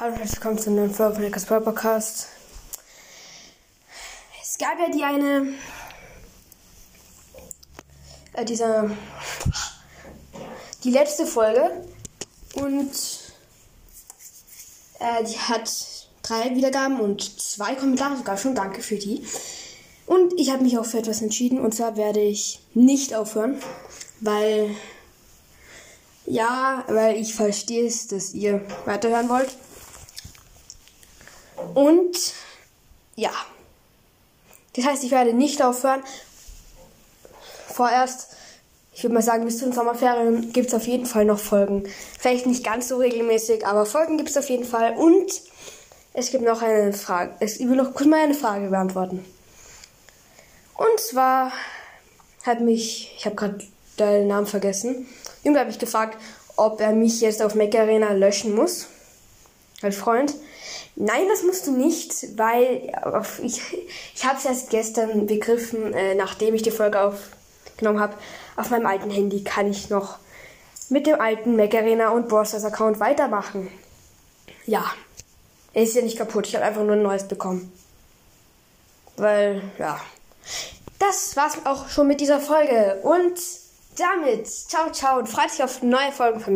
Hallo und herzlich willkommen zu einer neuen Folge von Brawl Podcast. Es gab ja die eine, äh, dieser, die letzte Folge und äh, die hat drei Wiedergaben und zwei Kommentare sogar schon. Danke für die. Und ich habe mich auch für etwas entschieden und zwar werde ich nicht aufhören, weil ja, weil ich verstehe es, dass ihr weiterhören wollt. Und ja. Das heißt, ich werde nicht aufhören. Vorerst, ich würde mal sagen, bis zu den Sommerferien gibt es auf jeden Fall noch Folgen. Vielleicht nicht ganz so regelmäßig, aber Folgen gibt es auf jeden Fall. Und es gibt noch eine Frage. Ich will noch kurz mal eine Frage beantworten. Und zwar hat mich, ich habe gerade den Namen vergessen, irgendwer hat mich gefragt, ob er mich jetzt auf Mac Arena löschen muss. Als Freund. Nein, das musst du nicht, weil ich, ich habe es erst gestern begriffen, äh, nachdem ich die Folge aufgenommen habe. Auf meinem alten Handy kann ich noch mit dem alten Mac Arena und Browsers Account weitermachen. Ja, er ist ja nicht kaputt. Ich habe einfach nur ein neues bekommen. Weil, ja. Das war's auch schon mit dieser Folge. Und damit, ciao, ciao und freut sich auf neue Folgen von mir.